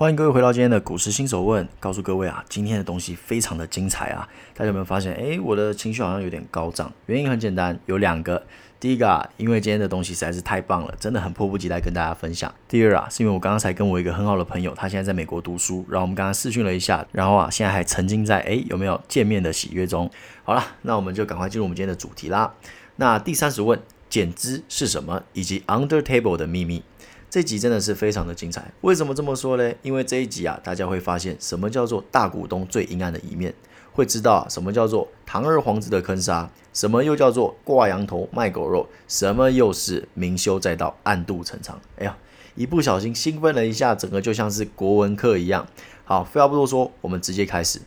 欢迎各位回到今天的股市新手问，告诉各位啊，今天的东西非常的精彩啊！大家有没有发现？诶，我的情绪好像有点高涨，原因很简单，有两个。第一个啊，因为今天的东西实在是太棒了，真的很迫不及待跟大家分享。第二啊，是因为我刚刚才跟我一个很好的朋友，他现在在美国读书，然后我们刚刚试训了一下，然后啊，现在还沉浸在诶有没有见面的喜悦中。好了，那我们就赶快进入我们今天的主题啦。那第三十问，减资是什么？以及 Under Table 的秘密。这集真的是非常的精彩，为什么这么说呢？因为这一集啊，大家会发现什么叫做大股东最阴暗的一面，会知道什么叫做堂而皇之的坑杀，什么又叫做挂羊头卖狗肉，什么又是明修栈道暗度陈仓。哎呀，一不小心兴奋了一下，整个就像是国文课一样。好，废话不多说，我们直接开始。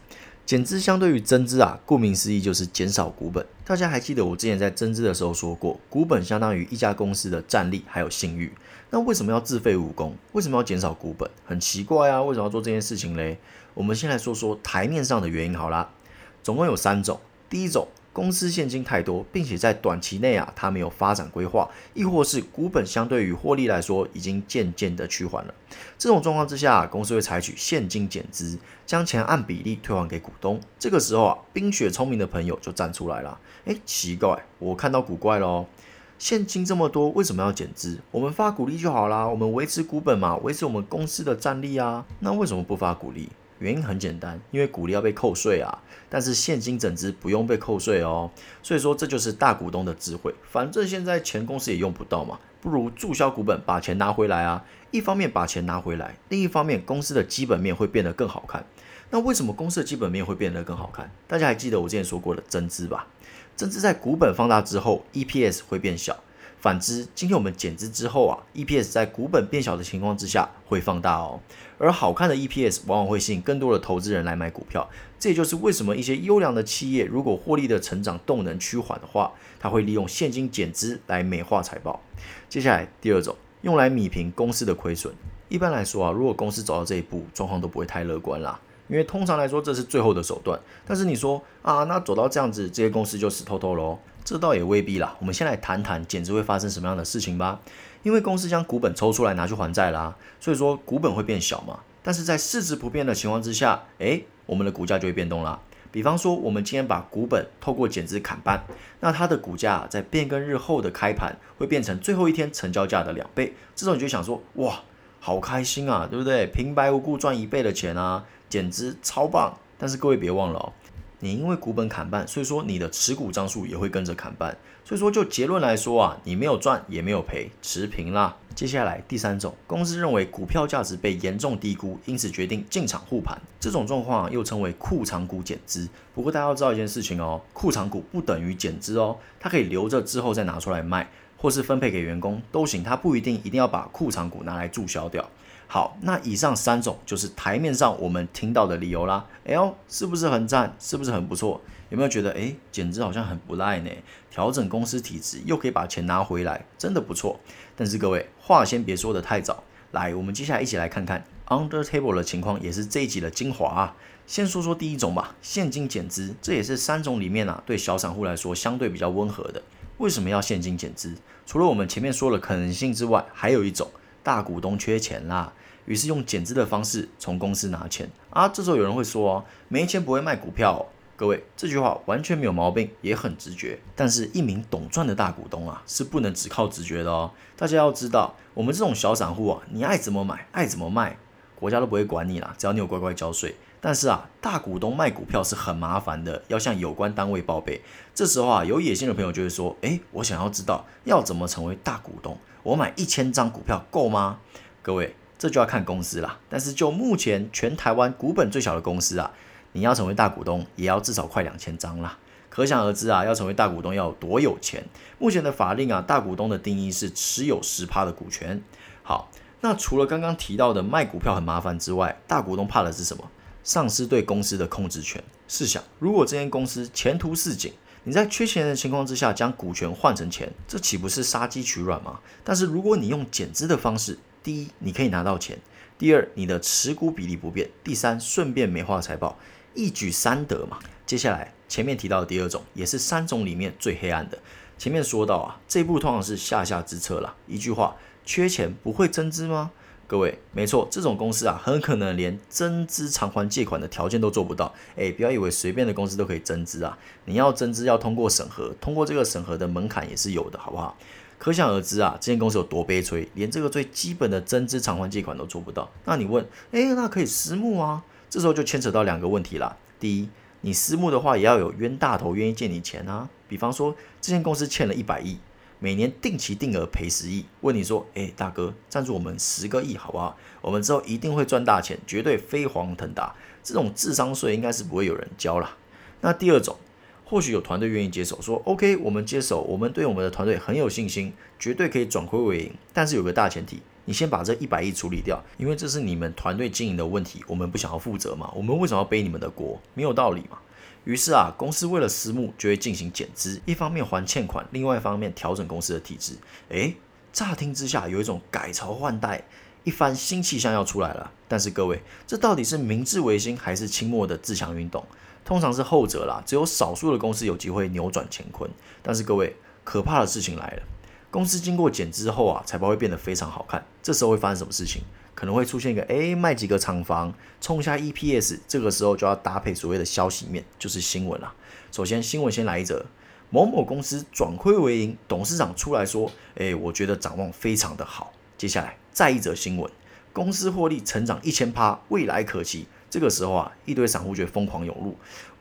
减资相对于增资啊，顾名思义就是减少股本。大家还记得我之前在增资的时候说过，股本相当于一家公司的战力还有信誉。那为什么要自废武功？为什么要减少股本？很奇怪啊，为什么要做这件事情嘞？我们先来说说台面上的原因好啦，总共有三种。第一种，公司现金太多，并且在短期内啊，它没有发展规划，亦或是股本相对于获利来说已经渐渐的趋缓了。这种状况之下，公司会采取现金减资，将钱按比例退还给股东。这个时候啊，冰雪聪明的朋友就站出来了。诶，奇怪，我看到古怪喽。现金这么多，为什么要减资？我们发股利就好啦，我们维持股本嘛，维持我们公司的战力啊。那为什么不发股利？原因很简单，因为股利要被扣税啊。但是现金整资不用被扣税哦。所以说这就是大股东的智慧。反正现在钱公司也用不到嘛，不如注销股本，把钱拿回来啊。一方面把钱拿回来，另一方面公司的基本面会变得更好看。那为什么公司的基本面会变得更好看？大家还记得我之前说过的增资吧？增资在股本放大之后，EPS 会变小。反之，今天我们减资之后啊，EPS 在股本变小的情况之下会放大哦。而好看的 EPS 往往会吸引更多的投资人来买股票。这也就是为什么一些优良的企业，如果获利的成长动能趋缓的话，它会利用现金减资来美化财报。接下来第二种，用来米平公司的亏损。一般来说啊，如果公司走到这一步，状况都不会太乐观啦。因为通常来说，这是最后的手段。但是你说啊，那走到这样子，这些公司就死透透喽？这倒也未必啦。我们先来谈谈减资会发生什么样的事情吧。因为公司将股本抽出来拿去还债啦，所以说股本会变小嘛。但是在市值不变的情况之下，诶，我们的股价就会变动啦。比方说，我们今天把股本透过减资砍半，那它的股价在变更日后的开盘会变成最后一天成交价的两倍。这种你就想说，哇，好开心啊，对不对？平白无故赚一倍的钱啊！减资超棒，但是各位别忘了哦，你因为股本砍半，所以说你的持股张数也会跟着砍半，所以说就结论来说啊，你没有赚也没有赔，持平啦。接下来第三种，公司认为股票价值被严重低估，因此决定进场护盘，这种状况又称为库藏股减资。不过大家要知道一件事情哦，库藏股不等于减资哦，它可以留着之后再拿出来卖，或是分配给员工都行，它不一定一定要把库藏股拿来注销掉。好，那以上三种就是台面上我们听到的理由啦。哎是不是很赞？是不是很不错？有没有觉得哎，简直好像很不赖呢？调整公司体制又可以把钱拿回来，真的不错。但是各位话先别说的太早，来，我们接下来一起来看看 under table 的情况，也是这一集的精华啊。先说说第一种吧，现金减资，这也是三种里面啊，对小散户来说相对比较温和的。为什么要现金减资？除了我们前面说的可能性之外，还有一种大股东缺钱啦。于是用减资的方式从公司拿钱啊，这时候有人会说哦没钱不会卖股票。各位这句话完全没有毛病，也很直觉。但是，一名懂赚的大股东啊，是不能只靠直觉的哦。大家要知道，我们这种小散户啊，你爱怎么买，爱怎么卖，国家都不会管你啦，只要你有乖乖交税。但是啊，大股东卖股票是很麻烦的，要向有关单位报备。这时候啊，有野心的朋友就会说：诶，我想要知道要怎么成为大股东，我买一千张股票够吗？各位。这就要看公司啦，但是就目前全台湾股本最小的公司啊，你要成为大股东，也要至少快两千张啦。可想而知啊，要成为大股东要有多有钱。目前的法令啊，大股东的定义是持有十趴的股权。好，那除了刚刚提到的卖股票很麻烦之外，大股东怕的是什么？丧失对公司的控制权。试想，如果这间公司前途似锦，你在缺钱的情况之下将股权换成钱，这岂不是杀鸡取卵吗？但是如果你用减资的方式，第一，你可以拿到钱；第二，你的持股比例不变；第三，顺便美化财报，一举三得嘛。接下来前面提到的第二种，也是三种里面最黑暗的。前面说到啊，这步通常是下下之策了。一句话，缺钱不会增资吗？各位，没错，这种公司啊，很可能连增资偿还借款的条件都做不到。哎，不要以为随便的公司都可以增资啊，你要增资要通过审核，通过这个审核的门槛也是有的，好不好？可想而知啊，这间公司有多悲催，连这个最基本的增资偿还借款都做不到。那你问，哎，那可以私募啊？这时候就牵扯到两个问题啦。第一，你私募的话，也要有冤大头愿意借你钱啊。比方说，这间公司欠了一百亿。每年定期定额赔十亿，问你说，哎，大哥，赞助我们十个亿好不好？我们之后一定会赚大钱，绝对飞黄腾达。这种智商税应该是不会有人交了。那第二种，或许有团队愿意接手，说 OK，我们接手，我们对我们的团队很有信心，绝对可以转亏为盈。但是有个大前提，你先把这一百亿处理掉，因为这是你们团队经营的问题，我们不想要负责嘛，我们为什么要背你们的锅？没有道理嘛。于是啊，公司为了私募就会进行减资，一方面还欠款，另外一方面调整公司的体制。诶，乍听之下有一种改朝换代、一番新气象要出来了。但是各位，这到底是明治维新还是清末的自强运动？通常是后者啦，只有少数的公司有机会扭转乾坤。但是各位，可怕的事情来了，公司经过减资后啊，财报会变得非常好看。这时候会发生什么事情？可能会出现一个，哎，卖几个厂房，冲一下 EPS，这个时候就要搭配所谓的消息面，就是新闻啦。首先，新闻先来一则，某某公司转亏为盈，董事长出来说，哎，我觉得展望非常的好。接下来再一则新闻，公司获利成长一千趴，未来可期。这个时候啊，一堆散户就疯狂涌入，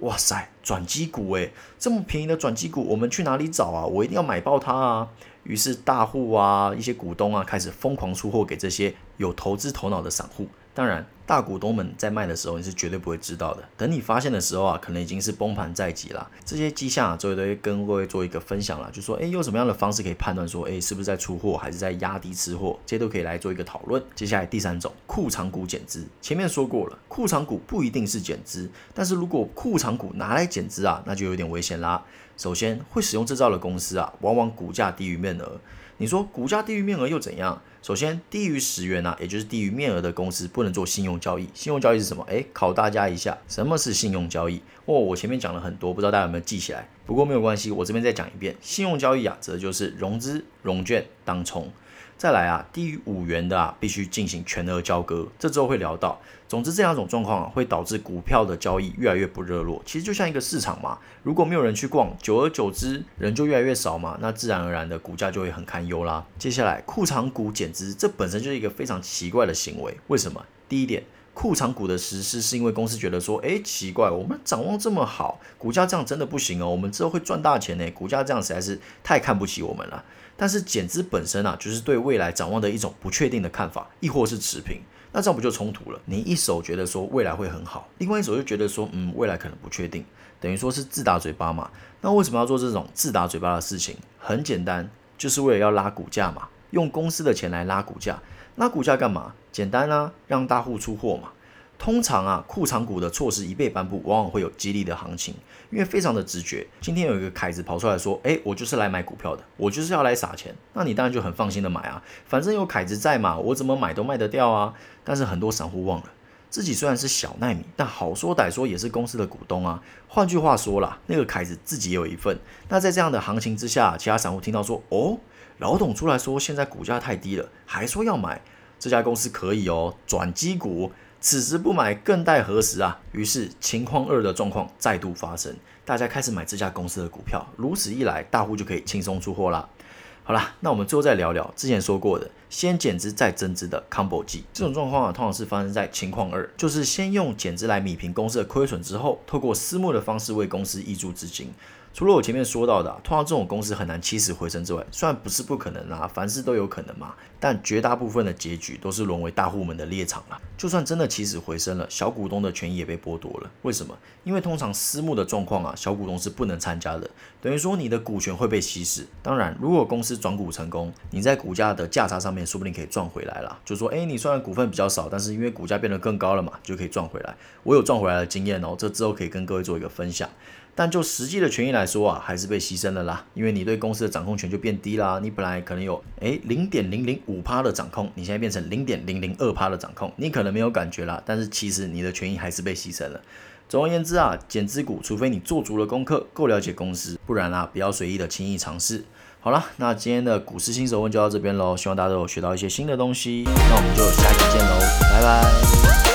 哇塞，转机股诶，这么便宜的转机股，我们去哪里找啊？我一定要买爆它啊！于是大户啊，一些股东啊，开始疯狂出货给这些有投资头脑的散户。当然，大股东们在卖的时候，你是绝对不会知道的。等你发现的时候啊，可能已经是崩盘在即了。这些迹象啊，周围都会跟各位做一个分享了，就说，哎，用什么样的方式可以判断说，哎，是不是在出货，还是在压低吃货？这些都可以来做一个讨论。接下来第三种，库藏股减资。前面说过了，库藏股不一定是减资，但是如果库藏股拿来减资啊，那就有点危险啦。首先，会使用这招的公司啊，往往股价低于面额。你说股价低于面额又怎样？首先，低于十元啊，也就是低于面额的公司不能做信用用交易。信用交易是什么？诶，考大家一下，什么是信用交易？哦，我前面讲了很多，不知道大家有没有记起来？不过没有关系，我这边再讲一遍，信用交易啊，则就是融资融券当冲。再来啊，低于五元的啊，必须进行全额交割。这之后会聊到。总之，这两种状况啊，会导致股票的交易越来越不热络。其实就像一个市场嘛，如果没有人去逛，久而久之，人就越来越少嘛，那自然而然的股价就会很堪忧啦。接下来，库藏股减资，这本身就是一个非常奇怪的行为。为什么？第一点，库藏股的实施是因为公司觉得说，哎，奇怪，我们展望这么好，股价这样真的不行哦，我们之后会赚大钱呢，股价这样实在是太看不起我们了。但是减资本身啊，就是对未来展望的一种不确定的看法，亦或是持平，那这样不就冲突了？你一手觉得说未来会很好，另外一手就觉得说，嗯，未来可能不确定，等于说是自打嘴巴嘛。那为什么要做这种自打嘴巴的事情？很简单，就是为了要拉股价嘛，用公司的钱来拉股价，拉股价干嘛？简单啊，让大户出货嘛。通常啊，库藏股的措施一被颁布，往往会有激励的行情，因为非常的直觉。今天有一个凯子跑出来说：“哎，我就是来买股票的，我就是要来撒钱。”那你当然就很放心的买啊，反正有凯子在嘛，我怎么买都卖得掉啊。但是很多散户忘了，自己虽然是小奈米，但好说歹说也是公司的股东啊。换句话说啦，那个凯子自己有一份。那在这样的行情之下，其他散户听到说：“哦，老董出来说现在股价太低了，还说要买这家公司可以哦，转机股。”此时不买，更待何时啊？于是情况二的状况再度发生，大家开始买这家公司的股票。如此一来，大户就可以轻松出货啦。好啦，那我们最后再聊聊之前说过的，先减资再增资的 combo 计。这种状况啊，通常是发生在情况二，就是先用减资来米平公司的亏损之后，透过私募的方式为公司挹注资金。除了我前面说到的，通常这种公司很难起死回生之外，虽然不是不可能啊，凡事都有可能嘛，但绝大部分的结局都是沦为大户们的猎场了。就算真的起死回生了，小股东的权益也被剥夺了。为什么？因为通常私募的状况啊，小股东是不能参加的，等于说你的股权会被稀释。当然，如果公司转股成功，你在股价的价差上面说不定可以赚回来了。就说，哎，你虽然股份比较少，但是因为股价变得更高了嘛，就可以赚回来。我有赚回来的经验哦，这之后可以跟各位做一个分享。但就实际的权益来说啊，还是被牺牲了啦，因为你对公司的掌控权就变低啦。你本来可能有诶零点零零五趴的掌控，你现在变成零点零零二趴的掌控，你可能没有感觉啦，但是其实你的权益还是被牺牲了。总而言之啊，减资股，除非你做足了功课，够了解公司，不然啊，不要随意的轻易尝试。好了，那今天的股市新手问就到这边喽，希望大家都有学到一些新的东西，那我们就下期见喽，拜拜。